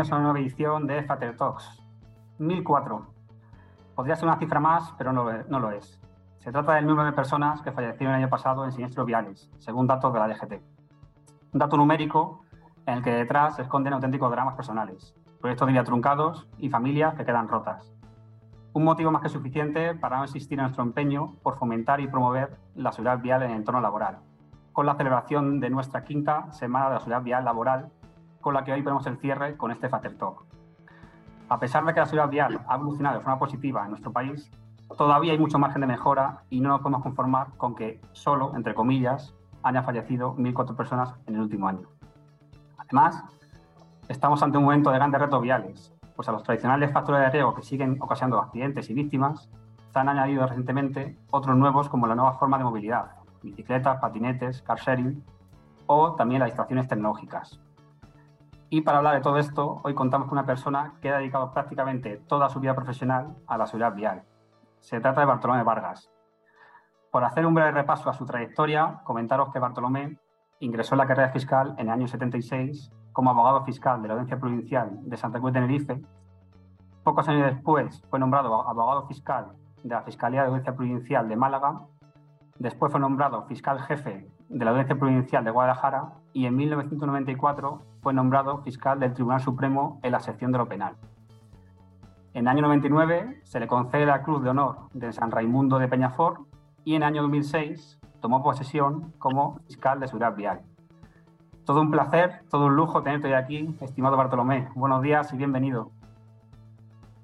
bienvenidos a una nueva edición de Fater Talks. 1004. Podría ser una cifra más, pero no, no lo es. Se trata del número de personas que fallecieron el año pasado en siniestros viales, según datos de la DGT. Un dato numérico en el que detrás se esconden auténticos dramas personales, proyectos de vida truncados y familias que quedan rotas. Un motivo más que suficiente para no existir en nuestro empeño por fomentar y promover la seguridad vial en el entorno laboral, con la celebración de nuestra quinta Semana de la Seguridad Vial Laboral con la que hoy ponemos el cierre con este Fater Talk. A pesar de que la seguridad vial ha evolucionado de forma positiva en nuestro país, todavía hay mucho margen de mejora y no nos podemos conformar con que solo, entre comillas, hayan fallecido 1.004 personas en el último año. Además, estamos ante un momento de grandes retos viales, pues a los tradicionales factores de riesgo que siguen ocasionando accidentes y víctimas, se han añadido recientemente otros nuevos como la nueva forma de movilidad, bicicletas, patinetes, car sharing o también las distracciones tecnológicas, y para hablar de todo esto, hoy contamos con una persona que ha dedicado prácticamente toda su vida profesional a la seguridad vial. Se trata de Bartolomé Vargas. Por hacer un breve repaso a su trayectoria, comentaros que Bartolomé ingresó en la carrera fiscal en el año 76 como abogado fiscal de la Audiencia Provincial de Santa Cruz de Tenerife. Pocos años después fue nombrado abogado fiscal de la Fiscalía de Audiencia Provincial de Málaga. Después fue nombrado fiscal jefe de la Audiencia Provincial de Guadalajara y en 1994 fue nombrado fiscal del Tribunal Supremo en la sección de lo penal. En el año 99 se le concede la Cruz de Honor de San Raimundo de Peñafort y en el año 2006 tomó posesión como fiscal de Seguridad Vial. Todo un placer, todo un lujo tenerte hoy aquí, estimado Bartolomé. Buenos días y bienvenido.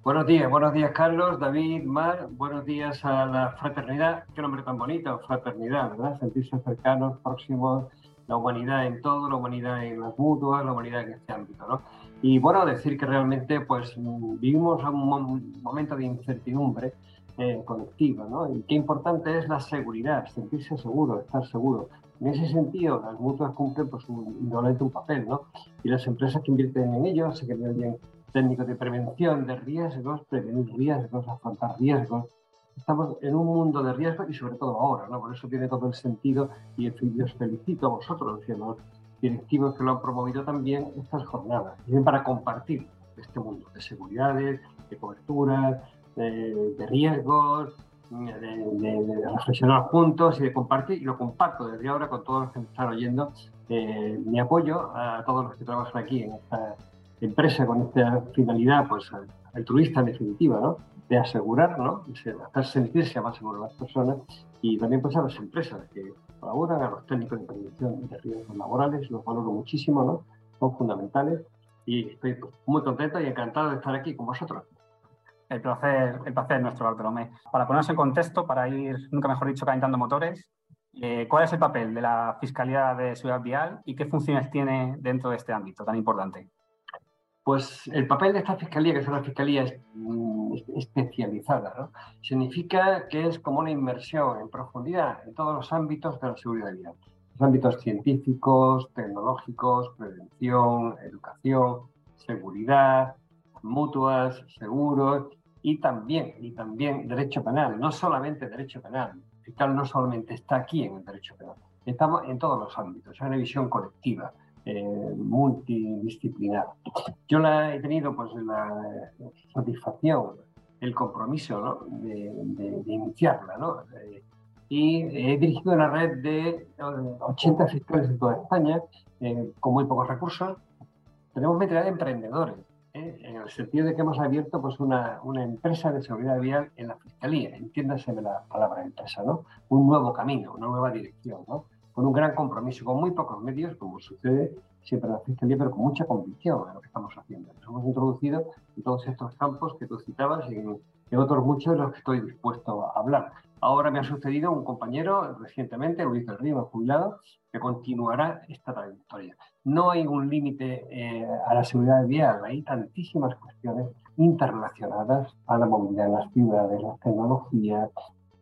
Buenos días, buenos días Carlos, David, Mar, buenos días a la fraternidad, qué nombre tan bonito, fraternidad, ¿verdad? Sentirse cercanos, próximos, la humanidad en todo, la humanidad en las mutuas, la humanidad en este ámbito, ¿no? Y bueno, decir que realmente pues vivimos un momento de incertidumbre eh, colectiva, ¿no? Y qué importante es la seguridad, sentirse seguro, estar seguro. En ese sentido, las mutuas cumplen pues un indolente un papel, ¿no? Y las empresas que invierten en ello se que bien técnicos de prevención de riesgos, prevenir riesgos, afrontar riesgos. Estamos en un mundo de riesgos y sobre todo ahora, ¿no? Por eso tiene todo el sentido y os felicito a vosotros y a los directivos que lo han promovido también estas jornadas, bien para compartir este mundo de seguridades, de coberturas, de, riesgos, de, reflexionar juntos y de compartir, y lo comparto desde ahora con todos los que me están oyendo, eh, mi apoyo a todos los que trabajan aquí en esta empresa con esta finalidad pues altruista en definitiva, ¿no? de asegurar, ¿no? de hacer sentirse más seguras las personas y también pues a las empresas que colaboran, a los técnicos de prevención de riesgos laborales, los valoro muchísimo, ¿no? son fundamentales y estoy pues, muy contento y encantado de estar aquí con vosotros. El placer, el placer nuestro, Bartolomé. Para ponernos en contexto, para ir, nunca mejor dicho, calentando motores, eh, ¿cuál es el papel de la Fiscalía de Seguridad Vial y qué funciones tiene dentro de este ámbito tan importante? Pues el papel de esta fiscalía, que es una fiscalía mm, especializada, significa que es como una inmersión en profundidad en todos los ámbitos de la seguridad vial. Los ámbitos científicos, tecnológicos, prevención, educación, seguridad, mutuas, seguros y también, y también derecho penal, no solamente derecho penal. El fiscal no solamente está aquí en el derecho penal, estamos en todos los ámbitos, es una visión colectiva eh, multidisciplinar. Yo la he tenido pues la satisfacción, el compromiso de, iniciarla, ¿no? Eh, y he dirigido una red de 80 fiscales en toda España, eh, con muy pocos recursos. Tenemos mentalidad de emprendedores, en el sentido de que hemos abierto pues, una, una, empresa de seguridad vial en la Fiscalía, entiéndase la palabra empresa, ¿no? Un nuevo camino, una nueva dirección, ¿no? Con un gran compromiso, con muy pocos medios, como sucede siempre en la Fiscalía, pero con mucha convicción en lo que estamos haciendo. Nos hemos introducido en todos estos campos que tú citabas y en, otros muchos de los que estoy dispuesto a hablar. Ahora me ha sucedido un compañero recientemente, Luis del Río, jubilado, que continuará esta trayectoria. No hay un límite eh, a la seguridad vial, hay tantísimas cuestiones interrelacionadas a la movilidad en las ciudades, las tecnologías,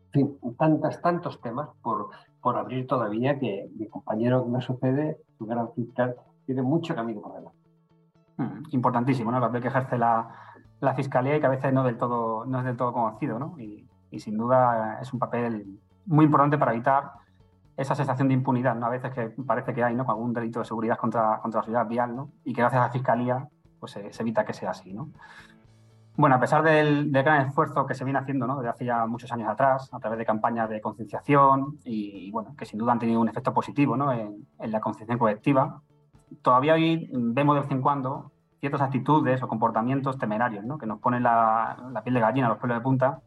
en fin, tantas, tantos temas por, por abrir todavía que mi compañero que me sucede, su gran fiscal, tiene mucho camino por delante. Mm, importantísimo, ¿no? El papel que ejerce la, la, fiscalía y que a veces no, del todo, no es del todo conocido, ¿no? Y, y sin duda es un papel muy importante para evitar esa sensación de impunidad, ¿no? A veces que parece que hay, ¿no? Algún delito de seguridad contra, contra la ciudad vial, ¿no? Y que gracias a la Fiscalía, pues se, evita que sea así, ¿no? Bueno, a pesar del, gran esfuerzo que se viene haciendo ¿no? desde hace ya muchos años atrás, a través de campañas de concienciación y, bueno, que sin duda han tenido un efecto positivo ¿no? en, la concienciación colectiva, todavía hoy vemos de vez en cuando ciertas actitudes o comportamientos temerarios ¿no? que nos ponen la, la piel de gallina, los pelos de punta,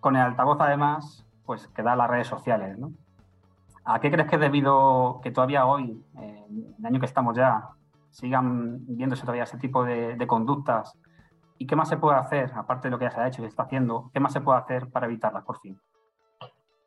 con el altavoz además, pues que da las redes sociales, ¿no? ¿A qué crees que es debido que todavía hoy, en el año que estamos ya, sigan viéndose todavía ese tipo de, conductas? ¿Y qué más se puede hacer, aparte de lo que ya se ha hecho y se está haciendo, qué más se puede hacer para evitarlas por fin?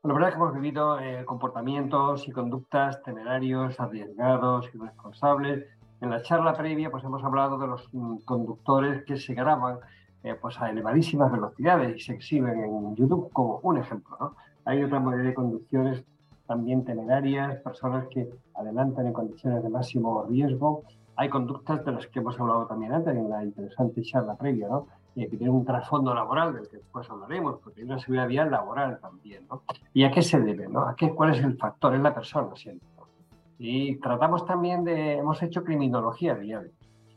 la verdad es que hemos vivido eh, comportamientos y conductas temerarios, arriesgados, irresponsables. En la charla previa pues hemos hablado de los mm, conductores que se graban eh, pues a elevadísimas velocidades y se exhiben en YouTube como un ejemplo. ¿no? Hay otra mayoría de conducciones también temerarias, personas que adelantan en condiciones de máximo riesgo. Hay conductas de las que hemos hablado también antes en la interesante charla previa, ¿no? Eh, que tienen un trasfondo laboral del que después hablaremos, porque hay una seguridad vial laboral también. ¿no? ¿Y a qué se debe? ¿no? ¿A qué, ¿Cuál es el factor? Es la persona siempre. Y tratamos también de, hemos hecho criminología vial,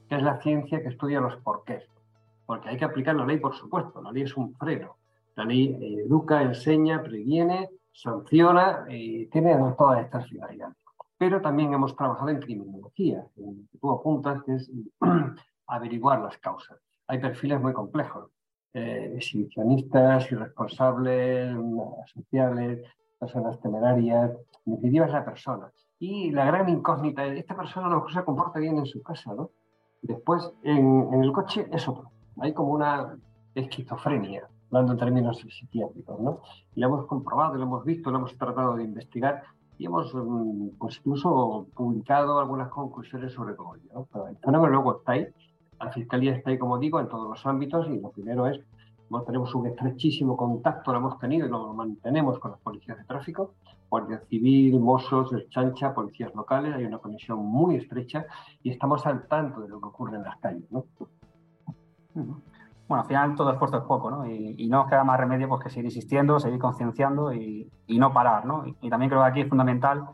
que es la ciencia que estudia los porqués porque hay que aplicar la ley, por supuesto, la ley es un freno. La ley educa, enseña, previene, sanciona y tiene todas estas finalidades. Pero también hemos trabajado en criminología, en que tú apuntas, que es averiguar las causas. Hay perfiles muy complejos, eh, exhibicionistas, irresponsables, sociales, personas temerarias, en definitiva es la persona. Y la gran incógnita es, esta persona a lo mejor se comporta bien en su casa, ¿no? Después, en, en el coche es otro hay como una esquizofrenia, hablando en términos psiquiátricos, ¿no? Y lo hemos comprobado, lo hemos visto, lo hemos tratado de investigar y hemos mm, pues incluso publicado algunas conclusiones sobre todo. Pero el fenómeno luego está ahí, la Fiscalía está ahí, como digo, en todos los ámbitos y lo primero es, tenemos un estrechísimo contacto, lo hemos tenido y lo mantenemos con las policías de tráfico, Guardia Civil, Mossos, el Chancha, policías locales, hay una conexión muy estrecha y estamos al tanto de lo que ocurre en las calles. Bueno, al final todo esfuerzo es poco, ¿no? Y, no nos queda más remedio pues, que seguir insistiendo, seguir concienciando y, no parar, ¿no? Y, también creo que aquí es fundamental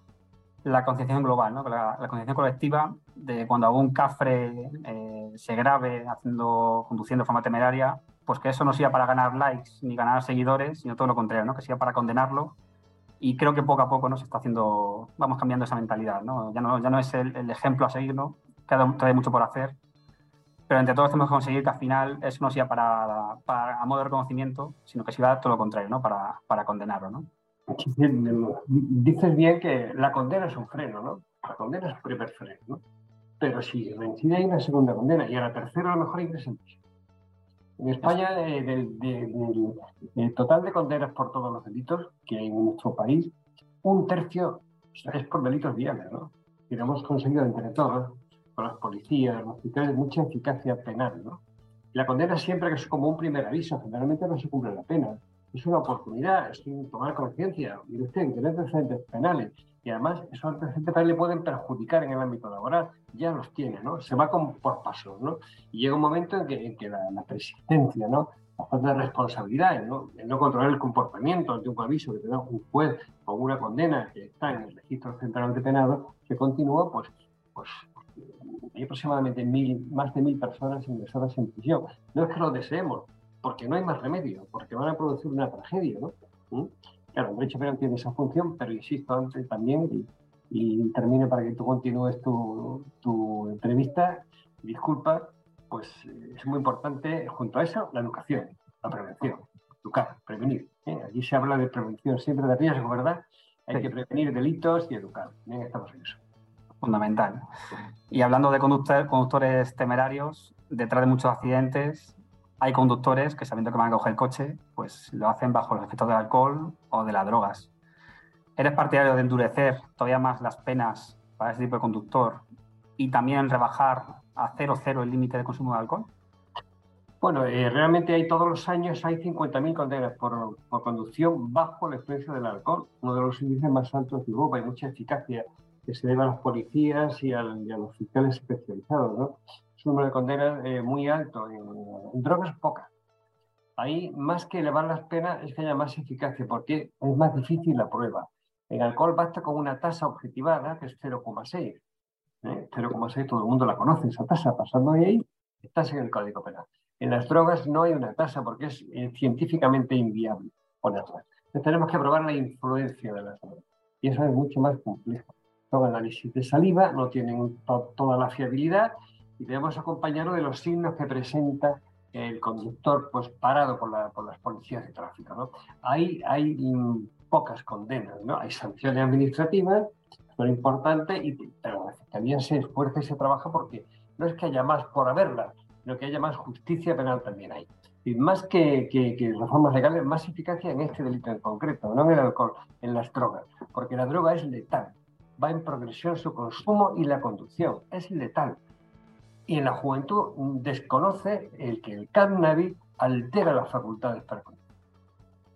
la concienciación global, ¿no? La, la concienciación colectiva de cuando algún cafre eh, se grave haciendo, conduciendo de forma temeraria, pues que eso no sea para ganar likes ni ganar seguidores, sino todo lo contrario, ¿no? Que sea para condenarlo. Y creo que poco a poco nos está haciendo, vamos cambiando esa mentalidad, ¿no? Ya no, ya no es el, el ejemplo a seguir, ¿no? Queda todavía mucho por hacer, pero entre todos tenemos que conseguir que al final eso no sea para, para a modo de reconocimiento, sino que sea todo lo contrario, ¿no? Para, para condenarlo, ¿no? Dices bien que la condena es un freno, ¿no? La condena es un primer freno, ¿no? Pero si reincide hay una segunda condena y a la tercera a lo mejor hay tres En España, eh, del, total de condenas por todos los delitos que hay en nuestro país, un tercio es por delitos viales, ¿no? Y lo hemos conseguido entre todos las policías, los fiscales, mucha eficacia penal. ¿no? La condena siempre que es como un primer aviso, generalmente no se cumple la pena. Es una oportunidad, es tomar conciencia. Mire usted, tener precedentes penales. Y además, esos antecedentes penales le pueden perjudicar en el ámbito laboral. Ya los tiene, ¿no? Se va con, por pasos, ¿no? Y llega un momento en que, en que la, la, persistencia, ¿no? La falta de responsabilidad, ¿no? El no controlar el comportamiento ante un aviso que te da un juez o una condena que está en el registro central de penado, que continúa, pues, pues hay aproximadamente mil, más de mil personas ingresadas en prisión. No es que lo deseemos, porque no hay más remedio, porque van a producir una tragedia, ¿no? ¿Mm? Claro, el derecho penal tiene esa función, pero insisto antes también, y, y termino para que tú continúes tu, tu entrevista, disculpa, pues eh, es muy importante, junto a eso, la educación, la prevención, educar, prevenir. ¿eh? Allí se habla de prevención siempre de riesgo, ¿verdad? Hay que prevenir delitos y educar. Bien, estamos en eso fundamental. Y hablando de conductores temerarios, detrás de muchos accidentes hay conductores que sabiendo que van a coger el coche, pues lo hacen bajo los efectos del alcohol o de las drogas. ¿Eres partidario de endurecer todavía más las penas para ese tipo de conductor y también rebajar a cero cero el límite de consumo de alcohol? Bueno, eh, realmente hay todos los años hay 50.000 condenas por, conducción bajo la influencia del alcohol, uno de los índices más altos de Europa y mucha eficacia que se debe a las policías y, a los fiscales especializados. ¿no? Es un número de condenas eh, muy alto, en, en, drogas pocas. Ahí, más que elevar las penas, es que haya más eficacia, porque es más difícil la prueba. En alcohol basta con una tasa objetivada, que es 0,6. 0,6 ¿eh? todo el mundo la conoce, esa tasa. Pasando ahí, estás en el Código Penal. En las drogas no hay una tasa porque es eh, científicamente inviable ponerla. Entonces, tenemos que probar la influencia de las drogas. Y eso es mucho más complejo. Los análisis de saliva no tienen toda la fiabilidad y debemos acompañarlo de los signos que presenta el conductor pues, parado por, las policías de tráfico. ¿no? Ahí hay mm, pocas condenas, ¿no? Hay sanciones administrativas, son importantes, y, pero también se esfuerza y se trabaja porque no es que haya más por haberlas, sino que haya más justicia penal también hay. Y más que, que, reformas legales, más eficacia en este delito en concreto, no en el alcohol, en las drogas, porque la droga es letal, va en progresión su consumo y la conducción, es letal. Y en la juventud desconoce el que el cannabis altera las facultades para conducir.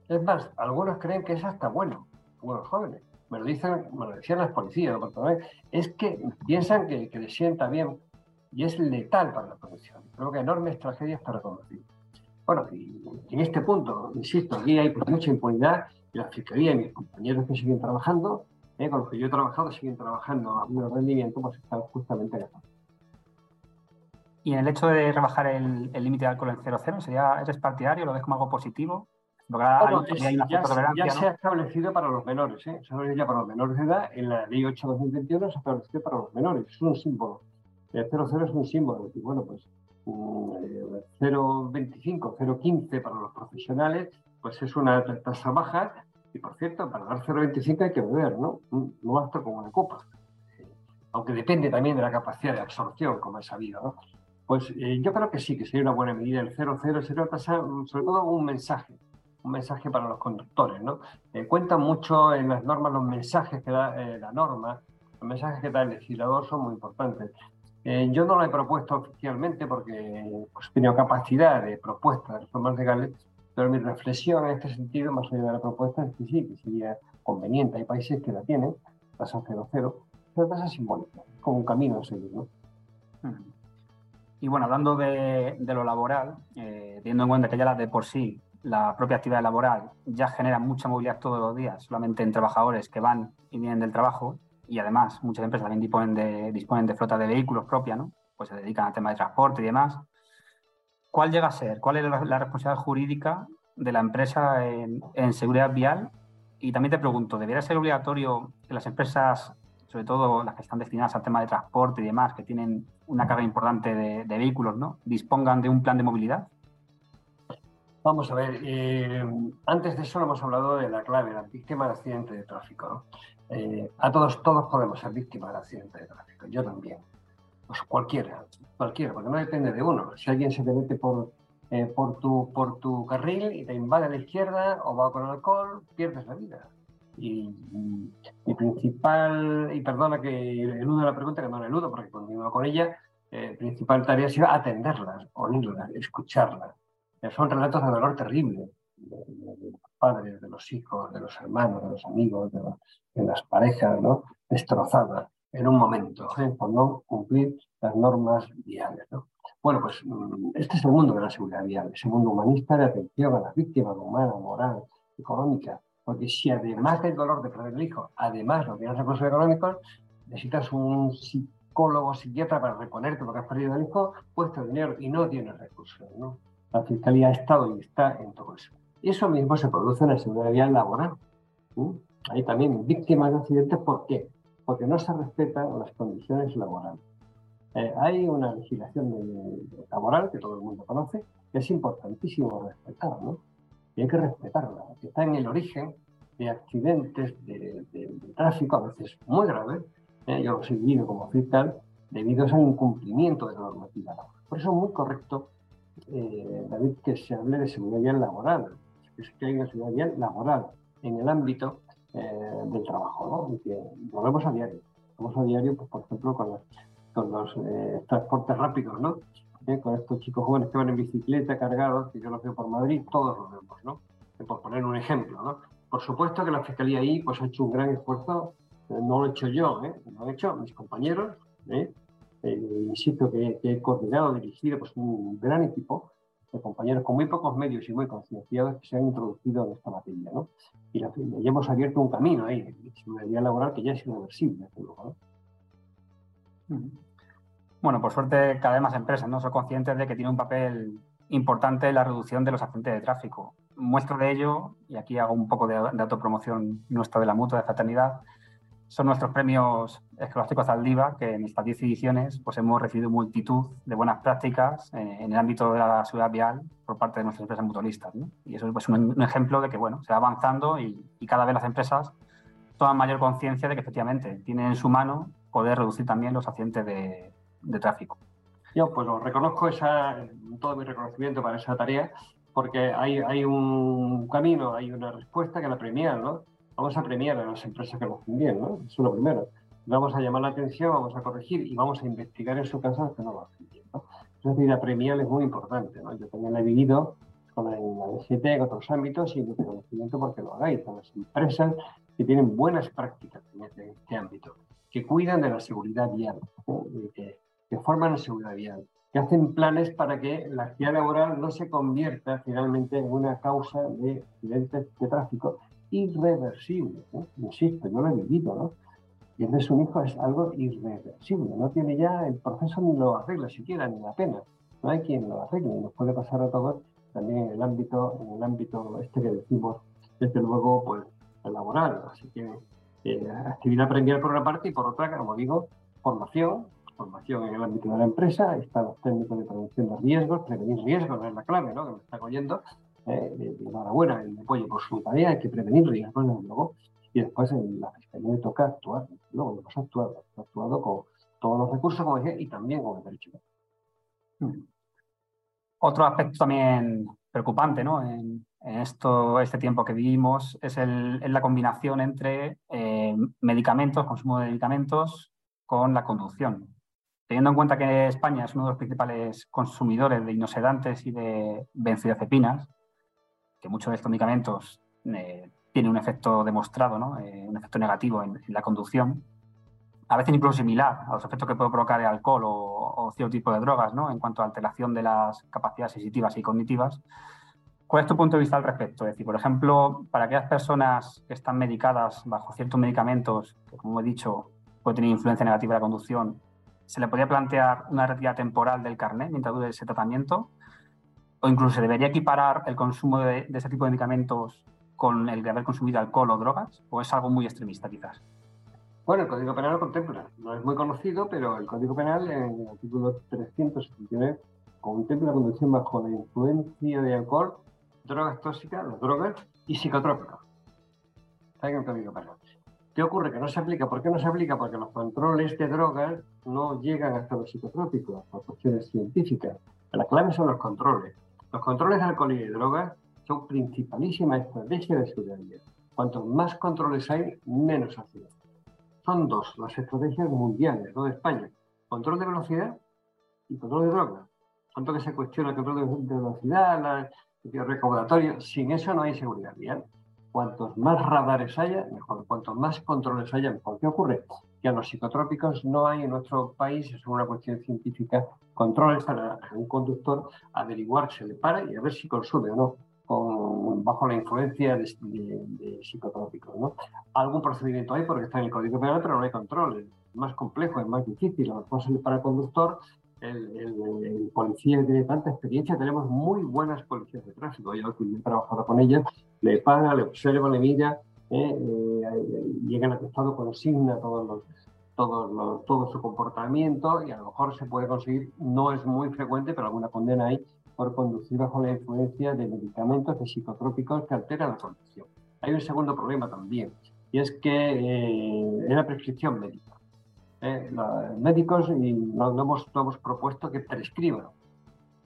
Es más, algunos creen que es hasta bueno, algunos jóvenes. Me lo, dicen, me lo decían las policías, es que piensan que, que les sienta bien y es letal para la conducción. Provoca enormes tragedias para conducir. Bueno, en este punto, insisto, aquí hay mucha impunidad y la Fiscalía y mis compañeros que siguen trabajando, eh, con los que yo he trabajado, siguen trabajando a un rendimiento, pues están justamente en Y en el hecho de rebajar el límite de alcohol en 0,0, ¿sería, ¿eres partidario? ¿Lo ves como algo positivo? ya, se ha establecido para los menores, ¿eh? ya para los menores de edad, en la ley 8 2021 se ha establecido para los menores, es un símbolo. El 00 es un símbolo, y bueno, pues 0,25, mm, 0,15 eh, para los profesionales, pues es una tasa baja, y por cierto, para dar 0,25 hay que beber, ¿no? No basta con una copa. Aunque depende también de la capacidad de absorción, como he sabido, ¿no? Pues eh, yo creo que sí, que sería una buena medida. El 0,0 sería una tasa, mm, sobre todo un mensaje un mensaje para los conductores. ¿no? Eh, cuentan mucho en las normas los mensajes que da eh, la norma, los mensajes que da el legislador son muy importantes. Eh, yo no lo he propuesto oficialmente porque pues, he tenido capacidad de propuesta de reformas legales, pero mi reflexión en este sentido, más allá de la propuesta, es que sí, que sería conveniente. Hay países que la tienen, tasa 0,0, pero tasa simbólica, como un camino a seguir. ¿no? Y bueno, hablando de, lo laboral, teniendo en cuenta que ya la de por sí la propia actividad laboral ya genera mucha movilidad todos los días, solamente en trabajadores que van y vienen del trabajo, y además muchas empresas también disponen de, disponen de flota de vehículos propia, ¿no? Pues se dedican al tema de transporte y demás. ¿Cuál llega a ser? ¿Cuál es la, responsabilidad jurídica de la empresa en, seguridad vial? Y también te pregunto, ¿debería ser obligatorio que las empresas, sobre todo las que están destinadas al tema de transporte y demás, que tienen una carga importante de, vehículos, ¿no? dispongan de un plan de movilidad? Vamos a ver, eh, antes de eso hemos hablado de la clave, la víctima de accidente de tráfico. Eh, a todos, todos podemos ser víctimas de accidente de tráfico, yo también. Pues cualquiera, cualquiera, porque no depende de uno. Si alguien se te mete por, eh, por, tu, por tu carril y te invade a la izquierda o va con alcohol, pierdes la vida. Y mi principal, y perdona que eludo la pregunta, que no la eludo porque continúo con ella, principal tarea ha sido atenderlas, oírlas, escucharlas son relatos de dolor terrible, de, los padres, de los hijos, de los hermanos, de los amigos, de, las parejas, ¿no? destrozadas en un momento ¿eh? por no cumplir las normas viales. ¿no? Bueno, pues mm, este es el mundo de la seguridad vial, ese mundo humanista de atención a las víctimas humana, moral, económica, porque si además del dolor de perder el hijo, además no tienes recursos económicos, necesitas un psicólogo, psiquiatra para reponerte porque has perdido el hijo, puesto dinero y no tienes recursos. ¿no? La Fiscalía ha estado y está en todo eso. Y eso mismo se produce en la seguridad vial laboral. Hay también víctimas de accidentes, ¿por qué? Porque no se respetan las condiciones laborales. Eh, hay una legislación laboral que todo el mundo conoce, que es importantísimo respetar, ¿no? Y hay que respetarla, que está en el origen de accidentes de, tráfico, a veces muy graves, ¿eh? yo lo he vivido como fiscal, debido al incumplimiento de la normativa laboral. Por eso es muy correcto eh, David, que se hable de seguridad laboral, que hay una seguridad laboral en el ámbito eh, del trabajo, ¿no? Que lo vemos a diario. Lo vemos a diario, pues, por ejemplo, con los, con los eh, transportes rápidos, ¿no? con estos chicos jóvenes que van en bicicleta cargados, que yo los veo por Madrid, todos los vemos, ¿no? Por poner un ejemplo, ¿no? Por supuesto que la Fiscalía ahí pues, ha hecho un gran esfuerzo, no lo he hecho yo, ¿eh? lo han hecho mis compañeros, ¿eh? eh, insisto que, he coordinado, dirigido pues, un gran equipo compañeros con muy pocos medios y muy concienciados que se han introducido en esta materia. ¿no? Y, ya hemos abierto un camino ahí, de seguridad laboral que ya es irreversible. Luego, Bueno, por suerte cada vez más empresas ¿no? son conscientes de que tiene un papel importante la reducción de los accidentes de tráfico. Muestra de ello, y aquí hago un poco de autopromoción nuestra de la mutua de fraternidad, son nuestros premios escolásticos Aldiva, que en estas 10 ediciones pues, hemos recibido multitud de buenas prácticas eh, en el ámbito de la seguridad vial por parte de nuestras empresas mutualistas. Y eso es pues, un, ejemplo de que bueno, se va avanzando y, cada vez las empresas toman mayor conciencia de que efectivamente tienen en su mano poder reducir también los accidentes de, tráfico. Yo pues reconozco esa, todo mi reconocimiento para esa tarea, porque hay, hay un camino, hay una respuesta que la premia, ¿no? Vamos a premiar a las empresas que lo hacen bien, ¿no? Eso es lo primero. Vamos a llamar la atención, vamos a corregir y vamos a investigar en su caso que no lo hacen bien, ¿no? Es la premiar es muy importante, ¿no? Yo también la he vivido con la, DGT, en otros ámbitos y mi reconocimiento porque lo hagáis, a las empresas que tienen buenas prácticas en este, este ámbito, que cuidan de la seguridad vial, que, que forman la seguridad vial, que hacen planes para que la actividad laboral no se convierta finalmente en una causa de accidentes de tráfico irreversible. Insisto, yo lo he vivido, ¿no? Y entonces un hijo es algo irreversible, no tiene ya el proceso ni lo arregla siquiera, ni la pena. No hay quien lo arregle, nos puede pasar a todos también en el ámbito, en el ámbito este que decimos, desde luego, pues, el laboral. Así que eh, actividad aprendida por una parte y por otra, como digo, formación, formación en el ámbito de la empresa, están los técnicos de prevención de riesgos, prevenir riesgos es la clave, ¿no? Que me está oyendo, eh, enhorabuena, el apoyo por su tarea, hay que prevenir riesgos, luego, y después en la Fiscalía le toca actuar, luego hemos actuado, hemos actuado con todos los recursos, como dije, y también con el derecho. Hmm. Otro aspecto también preocupante ¿no? en, esto, este tiempo que vivimos es, el, la combinación entre eh, medicamentos, consumo de medicamentos, con la conducción. Teniendo en cuenta que España es uno de los principales consumidores de inosedantes y de benzodiazepinas, que muchos de estos medicamentos eh, tienen un efecto demostrado, ¿no? Eh, un efecto negativo en, la conducción, a veces incluso similar a los efectos que puede provocar el alcohol o, cierto tipo de drogas, ¿no? en cuanto a alteración de las capacidades sensitivas y cognitivas. ¿Cuál es tu punto de vista al respecto? Es decir, por ejemplo, para aquellas personas que están medicadas bajo ciertos medicamentos, que como he dicho, puede tener influencia negativa en la conducción, ¿se le podría plantear una retirada temporal del carnet mientras dure ese tratamiento? O incluso se debería equiparar el consumo de, ese tipo de medicamentos con el de haber consumido alcohol o drogas, o es algo muy extremista quizás. Bueno, el Código Penal lo contempla. No es muy conocido, pero el Código Penal, en el artículo 379, contempla la conducción bajo la influencia de alcohol, drogas tóxicas, las drogas y psicotrópicos. Está en el Código Penal. ¿Qué ocurre? Que no se aplica. ¿Por qué no se aplica? Porque los controles de drogas no llegan hasta los psicotrópicos por cuestiones científicas. La clave son los controles. Los controles de alcohol y de drogas son principalísima estrategia de seguridad vial. Cuanto más controles hay, menos accidentes. Son dos las estrategias mundiales, no de España. Control de velocidad y control de drogas. Tanto que se cuestiona el control de velocidad, el recaudatorio, sin eso no hay seguridad vial. Cuantos más radares haya, mejor. Cuantos más controles haya, mejor. ¿Qué ocurre? Que a los psicotrópicos no hay en nuestro país, es una cuestión científica, controles para un conductor averiguar si le para y a ver si consume o no. bajo la influencia de, psicotrópicos. ¿no? Algún procedimiento hay porque está en el Código Penal, pero no hay control. Es más complejo, es más difícil. A lo mejor para el conductor el, policía tiene tanta experiencia, tenemos muy buenas policías de tráfico. Yo he trabajado con ellas, le paga, le observa, le mira, eh, eh, llegan atestado con signa todos los, todos los, todo su comportamiento y a lo mejor se puede conseguir, no es muy frecuente, pero alguna condena hay por conducir bajo la influencia de medicamentos, de psicotrópicos que alteran la conducción. Hay un segundo problema también, y es que eh, es la prescripción médica. Eh, los médicos y no, hemos, propuesto que prescriban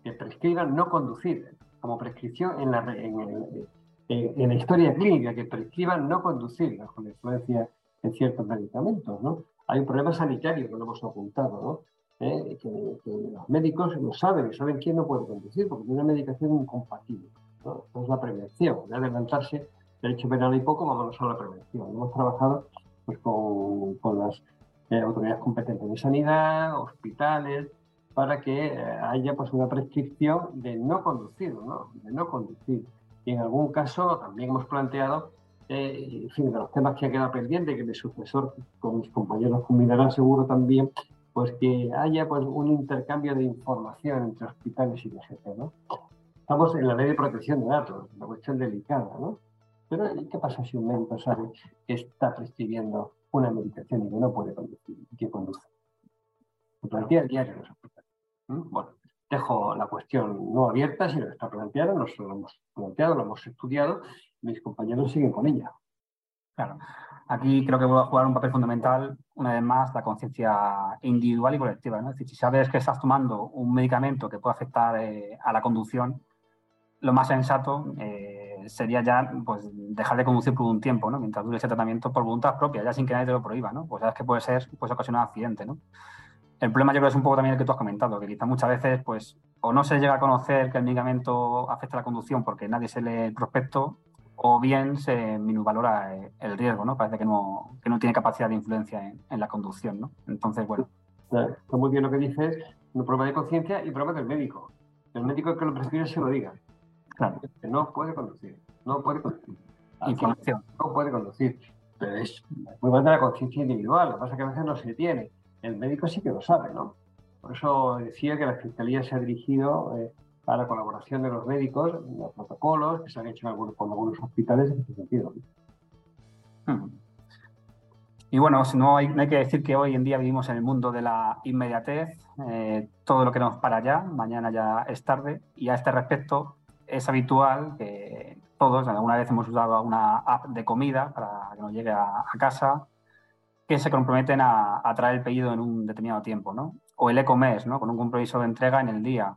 que prescriban no conducir, como prescripción en la, en, la historia clínica, que prescriban no conducir bajo la influencia de ciertos medicamentos. ¿no? Hay un problema sanitario que lo hemos ocultado, ¿no? ¿Eh? que, los médicos lo saben y saben quién no puede conducir, porque tiene una medicación incompatible. ¿no? es la prevención, de adelantarse derecho penal y poco, vamos a la prevención. Hemos trabajado pues, con, con las eh, autoridades competentes de sanidad, hospitales, para que eh, haya pues, una prescripción de no conducir, ¿no? De no conducir. Y en algún caso también hemos planteado, eh, en fin, de los temas que ha quedado pendiente, que mi sucesor con mis compañeros combinarán seguro también, pues que haya pues, un intercambio de información entre hospitales y DGT, ¿no? Estamos en la ley de protección de datos, una cuestión delicada, ¿no? Pero ¿qué pasa si un médico sabe que está prescribiendo una medicación y que no puede conducir que conduce? Se plantea el diario en los hospitales. Bueno, dejo la cuestión no abierta, sino que está planteada, nosotros lo hemos planteado, lo hemos estudiado, mis compañeros siguen con ella. Claro. Aquí creo que va a jugar un papel fundamental, una vez más, la conciencia individual y colectiva. ¿no? Es decir, si sabes que estás tomando un medicamento que puede afectar eh, a la conducción, lo más sensato eh, sería ya pues, dejar de conducir por un tiempo, ¿no? mientras dure ese tratamiento por voluntad propia, ya sin que nadie te lo prohíba. ¿no? Pues sabes que puede ser, pues, ocasionar accidente. ¿no? El problema yo creo es un poco también el que tú has comentado, que quizá muchas veces pues, o no se llega a conocer que el medicamento afecta a la conducción porque nadie se lee el prospecto, o bien se minusvalora eh, el riesgo, ¿no? Parece que no, que no tiene capacidad de influencia en, la conducción, ¿no? Entonces, bueno. Está muy bien lo que dices, un problema de conciencia y problema del médico. El médico que lo prescribe se lo diga. Claro. no puede conducir, no puede conducir. Información. No puede conducir. Pero es muy de la conciencia individual. Lo que pasa es que a veces no se tiene. El médico sí que lo sabe, ¿no? Por eso decía que la Fiscalía se ha dirigido eh, a la colaboración de los médicos, los protocolos que se han hecho algunos, con algunos hospitales en ese sentido. Hmm. Y bueno, no hay, que decir que hoy en día vivimos en el mundo de la inmediatez, eh, todo lo que nos para ya, mañana ya es tarde, y a este respecto es habitual que todos, alguna vez hemos usado una app de comida para que nos llegue a, casa, que se comprometen a, traer el pedido en un determinado tiempo, ¿no? O el e-commerce, ¿no? Con un compromiso de entrega en el día.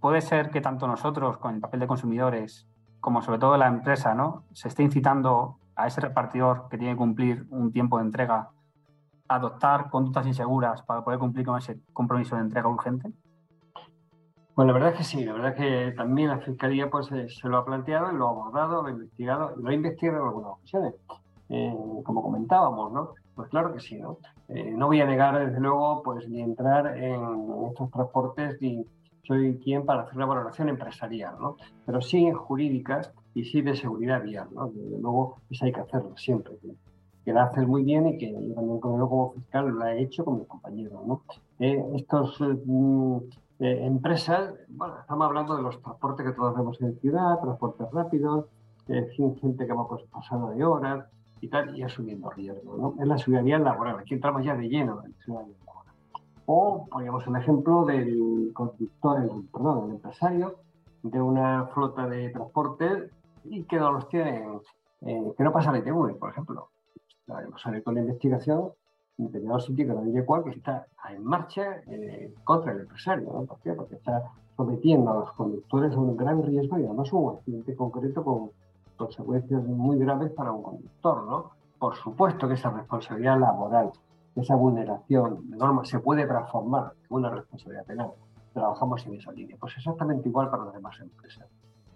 Puede ser que tanto nosotros, con el papel de consumidores, como sobre todo la empresa, ¿no? Se esté incitando a ese repartidor que tiene que cumplir un tiempo de entrega a adoptar conductas inseguras para poder cumplir con ese compromiso de entrega urgente. Bueno, la verdad es que sí, la verdad es que también la Fiscalía pues, eh, se lo ha planteado, lo ha abordado, lo ha investigado, lo ha investigado en algunas ocasiones, eh, como comentábamos, ¿no? Pues claro que sí, ¿no? Eh, no voy a negar, desde luego, pues ni entrar en estos transportes ni soy quien para hacer una valoración empresarial, ¿no? Pero sí jurídicas y sí de seguridad vial, ¿no? Desde luego, eso hay que hacerlo siempre, que, la haces muy bien y que yo también como fiscal lo he hecho con mis compañeros, ¿no? estos mm, eh, empresas, bueno, estamos hablando de los transportes que todos vemos en ciudad, transportes rápidos, eh, gente que va pues, pasando de horas y tal, y asumiendo riesgo. ¿no? Es la ciudadanía laboral, aquí entramos ya de lleno en la ciudadanía laboral. O poníamos un ejemplo del conductor, el, perdón, del empresario de una flota de transportes y que no los eh, que no pasa la ITV, por ejemplo. Vamos con la investigación determinado sitio que no dice cuál, que está en marcha eh, contra el empresario. ¿no? ¿Por qué? Porque está sometiendo a los conductores a un gran riesgo y además un accidente concreto con consecuencias muy graves para un conductor. ¿no? Por supuesto que esa responsabilidad laboral, esa vulneración de normas se puede transformar en una responsabilidad penal. Trabajamos en esa línea. Pues exactamente igual para las demás empresas.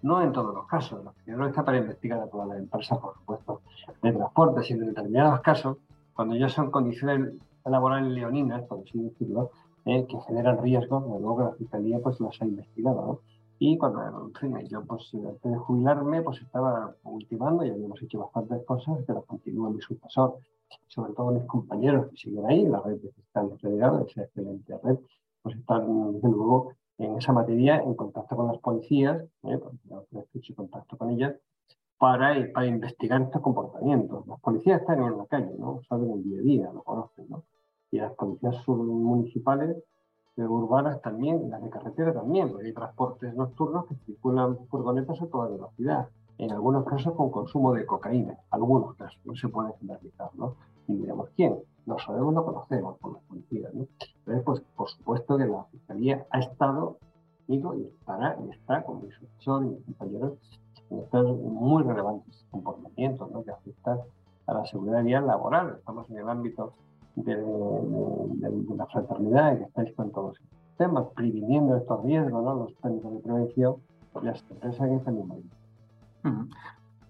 No en todos los casos. La no está para investigar a todas las empresas, por supuesto, de transporte, sino en determinados casos cuando ya son condiciones laborales leoninas, por así decirlo, eh, que generan riesgos, luego que la Fiscalía pues las ha investigado. ¿no? Y cuando, yo pues antes de jubilarme pues estaba ultimando y habíamos hecho bastantes cosas, pero continúa mi sucesor, sobre todo mis compañeros que siguen ahí, la red de fiscales federales, esa excelente red, pues están desde luego en esa materia en contacto con las policías, eh, hecho contacto con ellas, para, para investigar estos comportamientos. Las policías están en la calle, ¿no? Saben el día a día, lo conocen, ¿no? Y las policías municipales, eh, urbanas también, las de carretera también, porque hay transportes nocturnos que circulan furgonetas a toda velocidad, en algunos casos con consumo de cocaína, algunos casos, no se puede generalizar, ¿no? Y diremos, ¿quién? Lo sabemos, lo conocemos por las policías, ¿no? Entonces, pues, por supuesto que la Fiscalía ha estado conmigo y estará y está con mi sucesor y mis compañeros en estos muy relevantes comportamientos ¿no? que afectan a la seguridad vial laboral. Estamos en el ámbito de, la fraternidad, que estáis con todos estos temas, previniendo estos riesgos, ¿no? los técnicos de prevención, pues las empresas en este mismo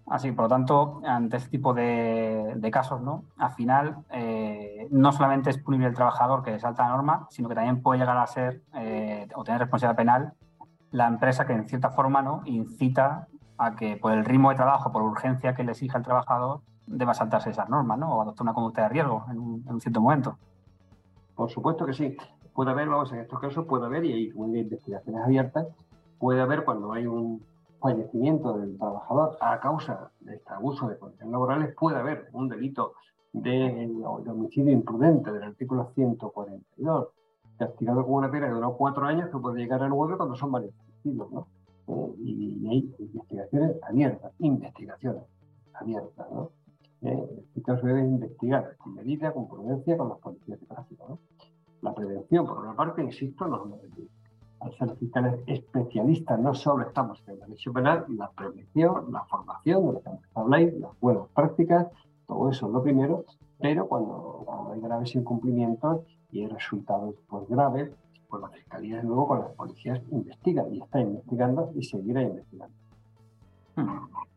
Así, por lo tanto, ante este tipo de, casos, ¿no? Al final, eh, no solamente es punible el trabajador que salta la norma, sino que también puede llegar a ser eh, o tener responsabilidad penal la empresa que en cierta forma ¿no? incita a que por el ritmo de trabajo, por urgencia que le exija el trabajador, deba saltarse esas normas, ¿no? O adoptar una conducta de riesgo en un, cierto momento. Por supuesto que sí. Puede haber, vamos, en estos casos puede haber, y hay investigaciones abiertas, puede haber cuando hay un fallecimiento del trabajador a causa de este abuso de condiciones laborales, puede haber un delito de, homicidio imprudente del artículo 142, castigado con una pena de unos cuatro años que puede llegar a nueve cuando son varios ¿no? Eh, y, hay investigaciones abiertas, investigaciones abiertas, ¿no? Eh, en este caso debe investigar con medida, con prudencia, con los policías de tráfico, ¿no? La prevención, por una parte, insisto, no es al ser fiscales especialistas, no solo estamos en la derecho penal, la prevención, la formación, de lo que habláis, las buenas prácticas, todo eso es lo primero, pero cuando, hay graves incumplimientos y hay resultados pues, graves, pues la Fiscalía, luego con las policías, investiga y está investigando y seguirá investigando. Hmm.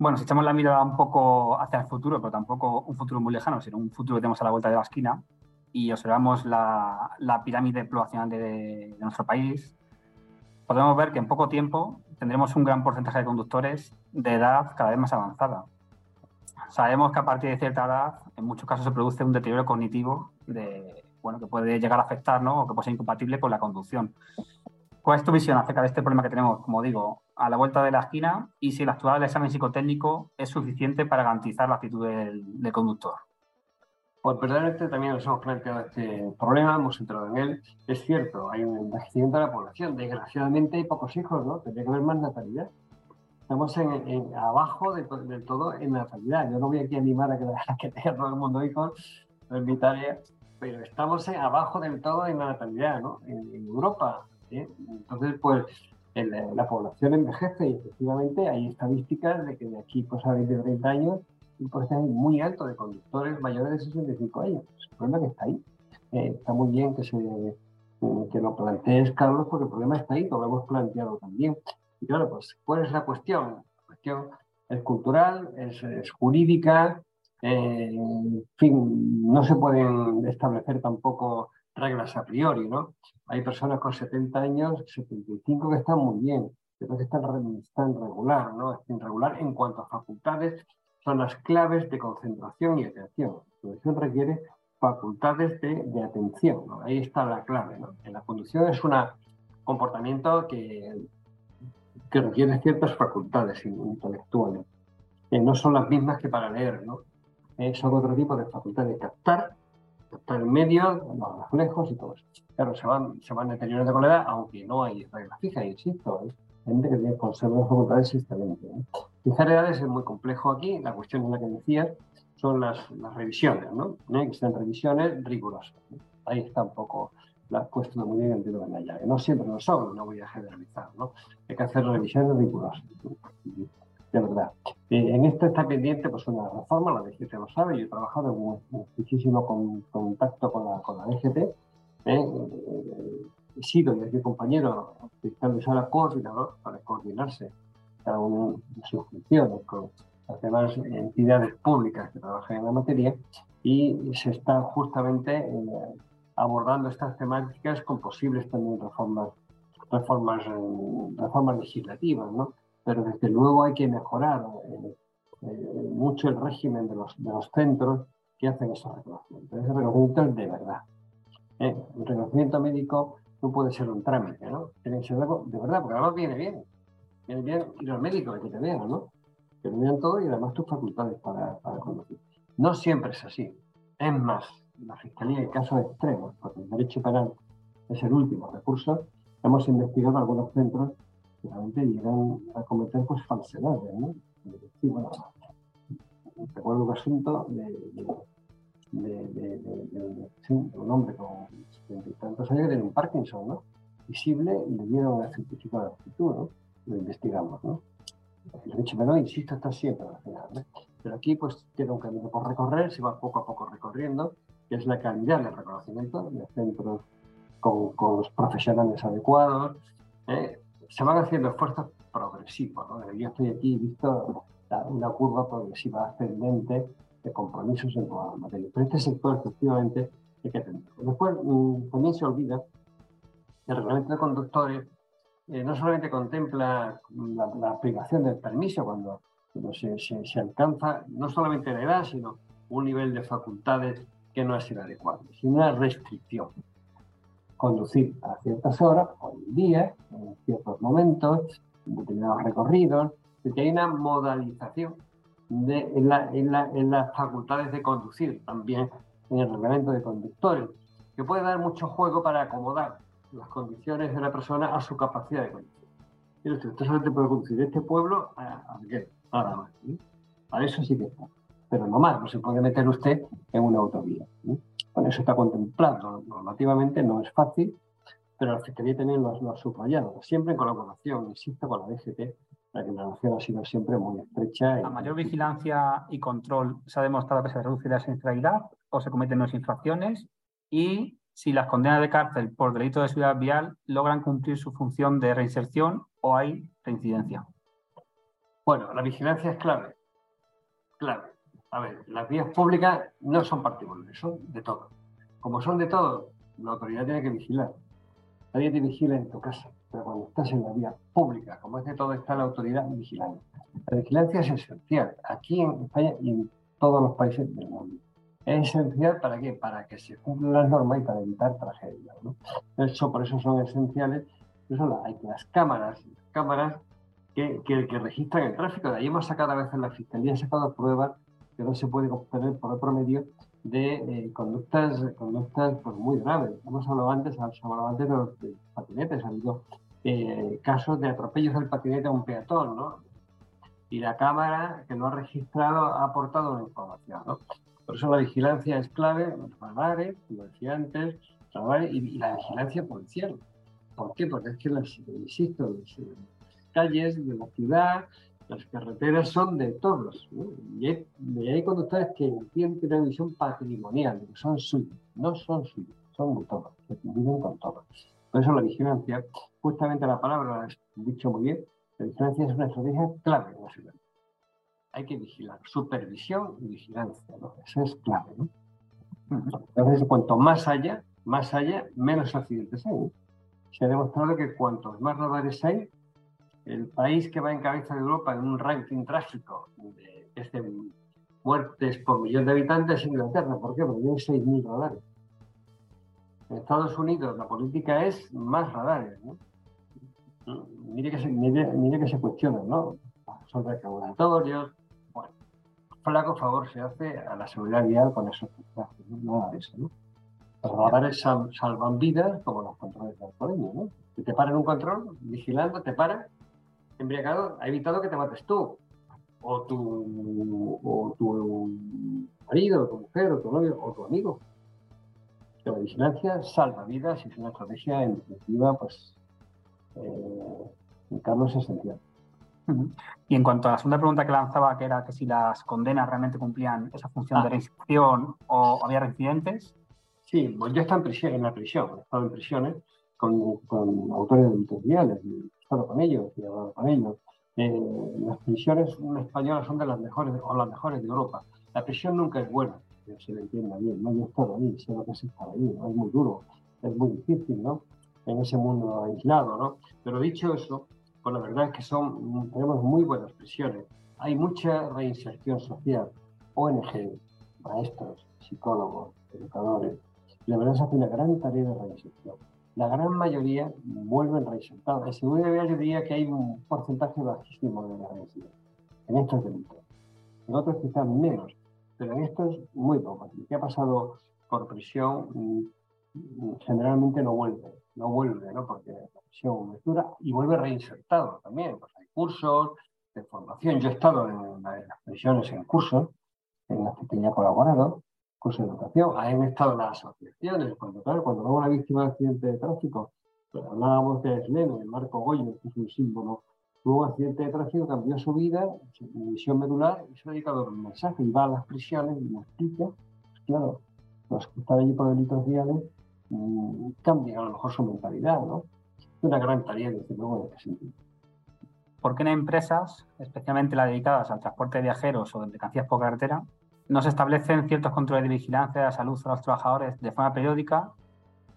Bueno, si echamos la mirada un poco hacia el futuro, pero tampoco un futuro muy lejano, sino un futuro que tenemos a la vuelta de la esquina, y observamos la, pirámide poblacional de, nuestro país, podemos ver que en poco tiempo tendremos un gran porcentaje de conductores de edad cada vez más avanzada. Sabemos que a partir de cierta edad, en muchos casos se produce un deterioro cognitivo de, bueno, que puede llegar a afectar o que puede ser incompatible con la conducción. ¿Cuál es tu visión acerca de este problema que tenemos, como digo, a la vuelta de la esquina y si el actual examen psicotécnico es suficiente para garantizar la actitud del conductor? Pues verdaderamente también nos hemos planteado este problema, hemos entrado en él. Es cierto, hay un envejecimiento de la población. Desgraciadamente hay pocos hijos, ¿no? Tendría que haber más natalidad. Estamos en, abajo del todo en natalidad. Yo no voy aquí a animar a que, que tenga todo el mundo hijos, no es mi tarea, pero estamos en, abajo del todo en la natalidad, ¿no? En, Europa. ¿Eh? Entonces, pues la población envejece y efectivamente hay estadísticas de que de aquí pues, a 20 30 años un porcentaje muy alto de conductores mayores de 65 años. El problema que está ahí. Eh, está muy bien que, se, que lo plantees, Carlos, porque el problema está ahí, lo hemos planteado también. Y claro, pues, ¿cuál es la cuestión? La cuestión es cultural, es, jurídica, eh, en fin, no se pueden establecer tampoco reglas a priori, ¿no? Hay personas con 70 años, 75 que están muy bien, pero que están, regular, ¿no? Están regular en cuanto a facultades son las claves de concentración y atención. La conducción requiere facultades de, atención, ahí está la clave. En la conducción es un comportamiento que, que requiere ciertas facultades intelectuales, que no son las mismas que para leer, ¿no? Son otro tipo de facultades de captar el medio, los reflejos y todo eso. Claro, se van, se van deteriorando con la edad, aunque no hay reglas fijas, insisto, ¿eh? gente que tiene conservar facultades excelentes. Fijar edades es muy complejo aquí. La cuestión en la que decías son las, revisiones, ¿no? ¿Eh? Que sean revisiones rigurosas. Ahí está un poco la cuestión muy bien de la llave. No siempre lo son, no voy a generalizar, ¿no? Hay que hacer revisiones rigurosas. De verdad. Eh, en esto está pendiente pues una reforma, la DGT lo sabe, yo he trabajado en muchísimo con, contacto con la, con la DGT. ¿eh? he sido y aquí compañero fiscal de sala coordinador para coordinarse cada uno de sus funciones con las demás entidades públicas que trabajan en la materia y se está justamente eh, abordando estas temáticas con posibles también reformas, reformas, eh, reformas legislativas, ¿no? Pero desde luego hay que mejorar eh, mucho el régimen de los, de los centros que hacen esos reconocimientos. Ese reconocimiento es de verdad. el reconocimiento médico no puede ser un trámite, ¿no? Tiene que ser algo de verdad, porque además viene bien. Viene bien ir al médico, que te vean, ¿no? Que te vean todo y además tus facultades para, para conducir. No siempre es así. Es más, la Fiscalía en casos extremos, porque el derecho penal es el último recurso, hemos investigado algunos centros llegan a cometer pues, falsedades, ¿no? Bueno, recuerdo un asunto de de, un hombre con tantos años que tiene un Parkinson, ¿no? visible le dieron el certificado de aptitud, ¿no? Lo investigamos, ¿no? Derecho penal, insisto, está siempre al final. ¿no? Pero aquí pues tiene un camino por recorrer, se va poco a poco recorriendo, que es la calidad del reconocimiento de centros con, con los profesionales adecuados. ¿eh? Se van haciendo esfuerzos progresivos. ¿no? Yo estoy aquí, he visto una curva progresiva ascendente de compromisos en todas las materias. Pero este sector, efectivamente, hay que atender. Después, mm, también se olvida el reglamento de conductores eh, no solamente contempla la, la, privación del permiso cuando, cuando se, se, se, alcanza no solamente la edad, sino un nivel de facultades que no ha sido adecuado, sino una restricción. Conducir a ciertas horas, o el día, en ciertos momentos, en determinados recorridos, que hay una modalización de, en, la, en, la, en, las facultades de conducir, también en el reglamento de conductores, que puede dar mucho juego para acomodar las condiciones de la persona a su capacidad de conducir. Mire usted, usted solamente puede conducir de este pueblo a, a nada más. ¿sí? Para eso sí que está. Pero no más, no se puede meter usted en una autovía. ¿sí? Bueno, eso está contemplado normativamente, no es fácil, pero la Fiscalía también lo, lo ha subrayado, siempre en colaboración, insisto, con la DGT, la que la relación ha sido siempre muy estrecha. ¿La mayor vigilancia y control se ha demostrado que se reduce la siniestralidad o se cometen menos infracciones? Y si las condenas de cárcel por delito de seguridad vial logran cumplir su función de reinserción o hay reincidencia. Bueno, la vigilancia es clave. Clave. A ver, las vías públicas no son particulares, son de todo. Como son de todo, la autoridad tiene que vigilar. Nadie te vigila en tu casa, pero cuando estás en la vía pública, como es de todo, está la autoridad vigilando. La vigilancia es esencial aquí en España y en todos los países del mundo es esencial para qué? Para que se cumplan las normas y para evitar tragedias. ¿no? Eso, por eso son esenciales eso, hay las cámaras, cámaras que, que, que, registran el tráfico. De ahí hemos sacado a veces la Fiscalía ha sacado pruebas que no se puede obtener por otro medio de eh, conductas, conductas pues, muy graves. Hemos hablado antes, hemos hablado antes de los de patinetes, ha habido eh, casos de atropellos del patinete a un peatón, ¿no? Y la cámara que lo ha registrado ha aportado una información, ¿no? Por eso la vigilancia es clave, los radares, como decía antes, y, y, la vigilancia policial. ¿Por qué? Porque es que, las, insisto, las, las calles de la ciudad, las carreteras son de todos. Y, hay, conductores que tienen una visión patrimonial, que son suyos, no son suyos, son de todos, que viven con todos. Por eso la vigilancia, justamente la palabra la has dicho muy bien, la vigilancia es una estrategia clave en la ciudad hay que vigilar. Supervisión y vigilancia, ¿no? Eso es clave, ¿no? Entonces, cuanto más haya, más haya, menos accidentes hay. Se ha demostrado que cuantos más radares hay, el país que va en cabeza de Europa en un ranking trágico de este, muertes por millón de habitantes es Inglaterra. ¿Por qué? Porque tiene 6.000 radares. En Estados Unidos la política es más radares. ¿no? Mire, que se, mire, que se cuestionan, ¿no? Son recaudatorios, flaco favor se hace a la seguridad vial con esos trajes, nada de eso, ¿no? Los radares sal, salvan vidas como los controles de alcoholemia, ¿no? Si te paran un control, vigilando, te paran, embriagado, ha evitado que te mates tú, o tu, o tu marido, o tu mujer, o tu novio, o tu amigo. La vigilancia salva vidas y es una estrategia, en definitiva, pues, eh, Carlos, es esencial. Y en cuanto a la segunda pregunta que lanzaba, que era que si las condenas realmente cumplían esa función ah. de reinserción o había reincidentes. Sí, pues yo he estado en, prisión, en la prisión, he estado en prisiones con, con autores de delitos viales, estado con ellos, he hablado con ellos. Eh, las prisiones españolas son de las mejores o las mejores de Europa. La prisión nunca es buena, que se le entienda bien. ¿no? Yo he estado ahí, sé lo que es estar ahí, ¿no? es muy duro, es muy difícil, ¿no? En ese mundo aislado, ¿no? Pero dicho eso, pues la verdad es que son, tenemos muy buenas prisiones. Hay mucha reinserción social, ONG, maestros, psicólogos, educadores. La verdad se hace una gran tarea de reinserción. La gran mayoría vuelven reinsertados. En seguridad yo diría que hay un porcentaje bajísimo de reinserción en estos delitos. En otros quizás menos, pero en estos muy pocos. El que ha pasado por prisión mm, generalmente no vuelve no vuelve, ¿no? Porque la prisión es dura y vuelve reinsertado también. Pues hay cursos de formación. Yo he estado en, las prisiones en cursos en las que tenía colaborado, cursos de educación. Han estado las asociaciones. Cuando, claro, cuando luego una víctima de accidente de tráfico hablábamos de Sleno, de Marco Goyo, que es un símbolo. Tuvo un accidente de tráfico, cambió su vida, su visión medular y se ha dedicado a un mensaje y va a las prisiones y nos explica. Pues claro, los que están allí por delitos viales mmm, cambian a lo mejor su mentalidad, ¿no? Es una gran tarea, desde luego, en ese sentido. ¿Por qué en empresas, especialmente las dedicadas al transporte de viajeros o de mercancías por carretera, no se establecen ciertos controles de vigilancia de la salud a los trabajadores de forma periódica?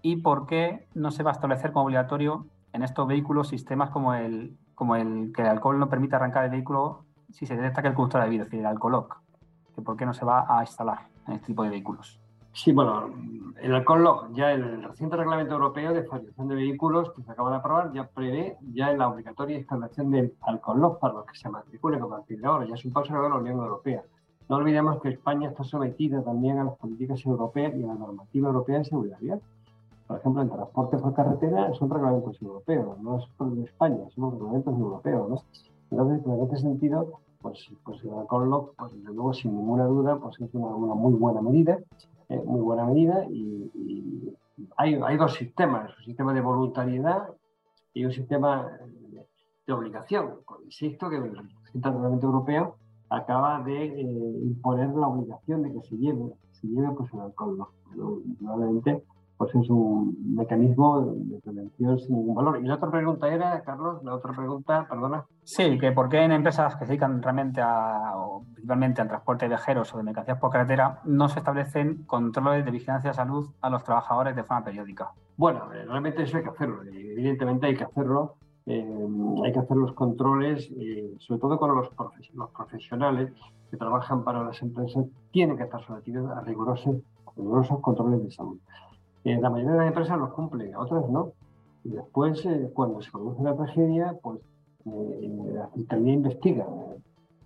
¿Y por qué no se va a establecer como obligatorio en estos vehículos sistemas como el, como el que el alcohol no permite arrancar el vehículo si se detecta que el conductor ha bebido, es decir, el alcoholoc? ¿Por qué no se va a instalar en este tipo de vehículos? Sí, bueno, el alcohol ya el reciente reglamento europeo de fabricación de vehículos que se acaba de aprobar ya prevé ya la obligatoria instalación del alcohol para los que se matriculen a partir de ahora. Ya es un paso de la Unión Europea. No olvidemos que España está sometida también a las políticas europeas y a la normativa europea de seguridad vial. Por ejemplo, en transporte por carretera son reglamentos europeos, no es por España, son reglamentos europeos. ¿no? Entonces, en este sentido, pues, pues el alcohol pues desde luego, sin ninguna duda, pues es una, una muy buena medida muy buena medida y, hay, hay, dos sistemas, un sistema de voluntariedad y un sistema de obligación. Insisto que el reglamento europeo acaba de eh, imponer la obligación de que se lleve, se lleve pues, el alcohol. ¿no? Pero, probablemente pues es un mecanismo de prevención sin ningún valor. Y la otra pregunta era, Carlos, la otra pregunta, perdona. Sí, que por qué en empresas que se dedican realmente a, o principalmente al transporte de viajeros o de mercancías por carretera, no se establecen controles de vigilancia de salud a los trabajadores de forma periódica. Bueno, eh, realmente eso hay que hacerlo, evidentemente hay que hacerlo. Eh, hay que hacer los controles, eh, sobre todo con los, los profesionales que trabajan para las empresas, tienen que estar sometidos a rigurosos, rigurosos controles de salud. Eh, la mayoría de las empresas los cumple, otras no. Y después, eh, cuando se produce la tragedia, pues eh, la fiscalía investiga,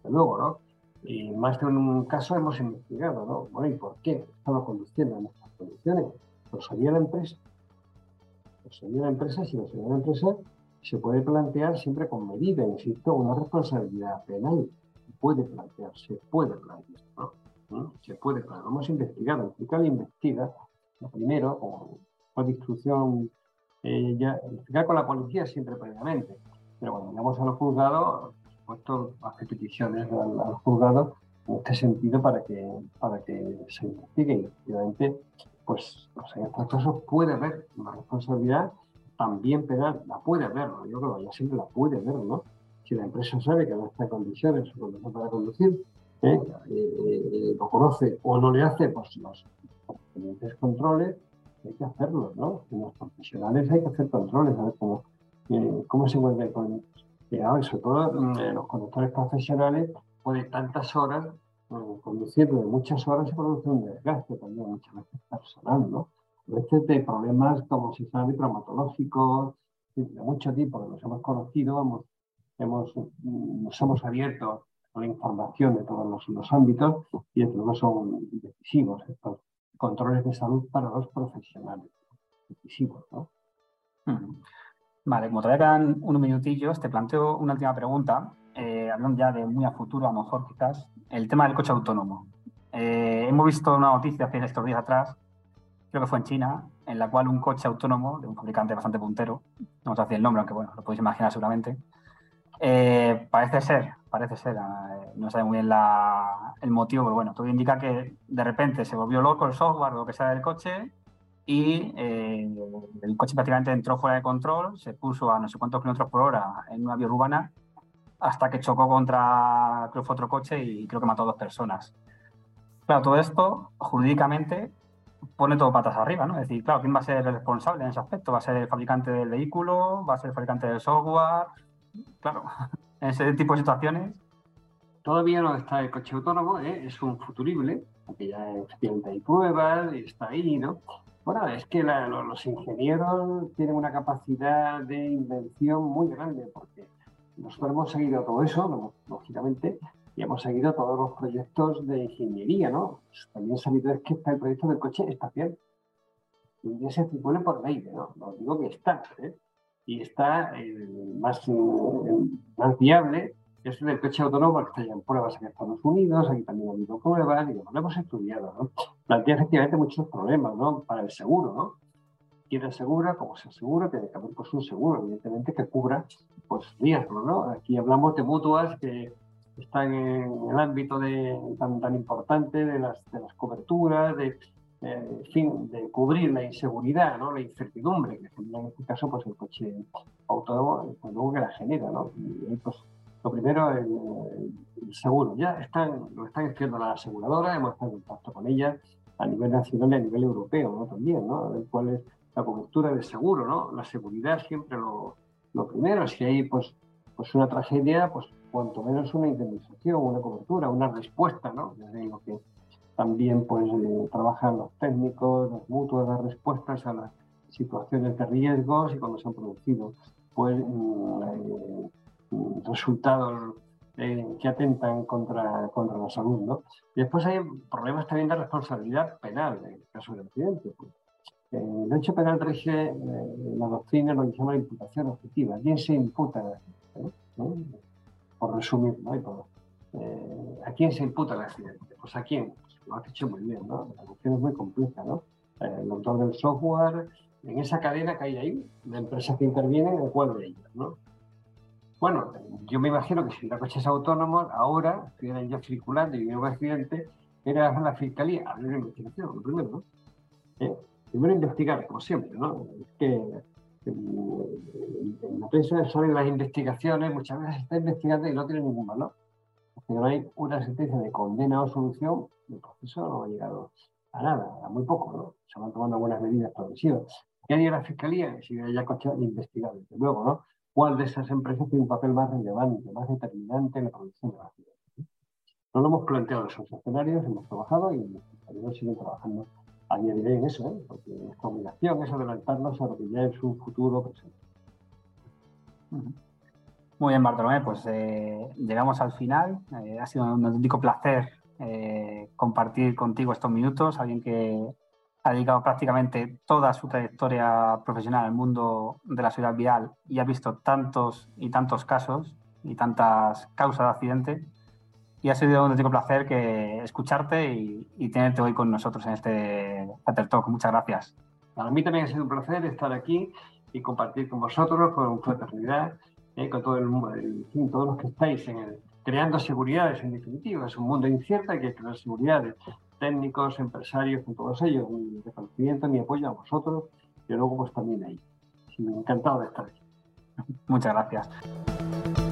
luego, ¿no? Y más de un caso hemos investigado, ¿no? Bueno, ¿y por qué estaba conduciendo en estas condiciones? Lo sabía la empresa. Lo sabía la empresa, si lo sabía la empresa, se puede plantear siempre con medida, insisto, una responsabilidad penal. Puede plantearse, puede plantear, ¿no? ¿Mm? Se puede plantear. Vamos a investigar, la fiscal investiga lo primero, con, de instrucción, eh, ya, con la policía siempre previamente. Pero cuando llegamos a los juzgados, por supuesto, hace peticiones al, al, juzgado en este sentido para que, para que se investigue y efectivamente, pues, pues, en estos casos puede haber una responsabilidad también penal, la puede haber, ¿no? yo creo que ya siempre la puede haber, ¿no? Si la empresa sabe que no está en condiciones o para conducir, ¿eh? Eh, eh, lo conoce o no le hace, pues los, los controles, hay que hacerlos, ¿no? En los profesionales hay que hacer controles, a ver cómo, cómo se vuelve con... sobre todo mm, los conductores profesionales, pues de tantas horas, conduciendo de muchas horas se produce un desgaste también, muchas veces personal, ¿no? A veces de problemas, como se sabe, traumatológicos, de mucho tipo que nos hemos conocido, hemos, hemos, nos hemos abierto a la información de todos los, los ámbitos y desde luego son decisivos estos, controles de salud para los profesionales. Decisivos, ¿no? Vale, como todavía quedan unos minutillos, te planteo una última pregunta, eh, hablando ya de muy a futuro, a lo mejor quizás, el tema del coche autónomo. Eh, hemos visto una noticia hace estos días atrás, creo que fue en China, en la cual un coche autónomo de un fabricante bastante puntero, no os decir el nombre, aunque bueno, lo podéis imaginar seguramente, eh, parece ser, parece ser, eh, no sabe muy bien la, el motivo, pero bueno, todo indica que de repente se volvió loco el software o lo que sea del coche y eh, el coche prácticamente entró fuera de control, se puso a no sé cuántos kilómetros por hora en una vía urbana hasta que chocó contra, creo fue otro coche y creo que mató a dos personas. Claro, todo esto jurídicamente pone todo patas arriba, ¿no? Es decir, claro, ¿quién va a ser el responsable en ese aspecto? ¿Va a ser el fabricante del vehículo? ¿Va a ser el fabricante del software? claro, en ese tipo de situaciones. Todavía no está el coche autónomo, ¿eh? es un futurible, porque ya efectivamente hay pruebas, está ahí, ¿no? Bueno, es que los, ingenieros tienen una capacidad de invención muy grande, porque nosotros hemos seguido todo eso, lógicamente, y hemos seguido todos los proyectos de ingeniería, ¿no? También sabido es que está el proyecto del coche espacial. Y se circula por ley, ¿no? No digo que está, ¿eh? y está más, más viable es el coche autónomo que está ya en pruebas en Estados Unidos, aquí también ha habido pruebas, y lo hemos estudiado, ¿no? Plantea efectivamente muchos problemas, ¿no? Para el seguro, ¿no? quién asegura, cómo se asegura, tiene que haber pues, un seguro, evidentemente, que cubra pues, riesgos. ¿no? Aquí hablamos de mutuas que están en el ámbito de, tan, tan importante de las, de las coberturas, de, eh, fin, de cubrir la inseguridad, ¿no? la incertidumbre que en este caso pues, el coche autónomo, pues, luego que la genera. ¿no? Y, pues, lo primero, el, el, seguro. Ya están, lo están escribiendo las aseguradoras, hemos estado en contacto con ellas a nivel nacional y a nivel europeo ¿no? también, ¿no? a ver cuál es la cobertura del seguro. ¿no? La seguridad siempre lo, lo primero. Si hay pues, pues una tragedia, pues cuanto menos una indemnización, una cobertura, una respuesta, ¿no? Desde lo que también pues eh, trabajan los técnicos, los mutuos, dar respuestas a las situaciones de riesgos y cuando se han producido pues mm, eh, resultados eh, que atentan contra, contra la salud. ¿no? Y después hay problemas también de responsabilidad penal en el caso del accidente. Pues. El derecho penal rige la doctrina lo que se llama la imputación objetiva. ¿Quién se imputa accidente? Por resumir, ¿no? ¿A quién se imputa el accidente? Pues a quién? lo has hecho muy bien, ¿no? La cuestión es muy compleja, ¿no? Eh, el autor del software, en esa cadena que hay ahí, de empresas que intervienen, ¿en cuál de ellas, no? Bueno, yo me imagino que si la coches autónomos, ahora, estuvieran ya circulando y hubiera un accidente, era la fiscalía abrir una investigación, lo primero, ¿no? Eh, primero investigar, como siempre, ¿no? Es que la prensa salen las investigaciones, muchas veces está investigando y no tiene ningún valor que no hay una sentencia de condena o solución, el proceso no ha llegado a nada, a muy poco, ¿no? Se van tomando algunas medidas progresivas. ¿Qué haría la Fiscalía? Si ya coche investigar, desde luego, ¿no? ¿Cuál de esas empresas tiene un papel más relevante, más determinante en la producción de la ciudad? No lo hemos planteado en esos escenarios, hemos trabajado y los trabajando hoy en eso, ¿eh? porque nuestra obligación es adelantarnos a lo que ya es un futuro presente. Muy bien, Bartolomé, pues eh, llegamos al final. Eh, ha sido un auténtico placer eh, compartir contigo estos minutos. Alguien que ha dedicado prácticamente toda su trayectoria profesional al mundo de la seguridad vial y ha visto tantos y tantos casos y tantas causas de accidente. Y ha sido un auténtico placer que escucharte y, tenerte hoy con nosotros en este Pater Talk. Muchas gracias. Para mí también ha sido un placer estar aquí y compartir con vosotros, con fraternidad eh, con todo el, el todos los que estáis en el, creando seguridades en definitiva. Es un mundo incierto, hay que crear seguridades. Técnicos, empresarios, con todos ellos. Mi reconocimiento, mi apoyo a vosotros y luego pues también ahí. encantado de estar aquí. Muchas gracias.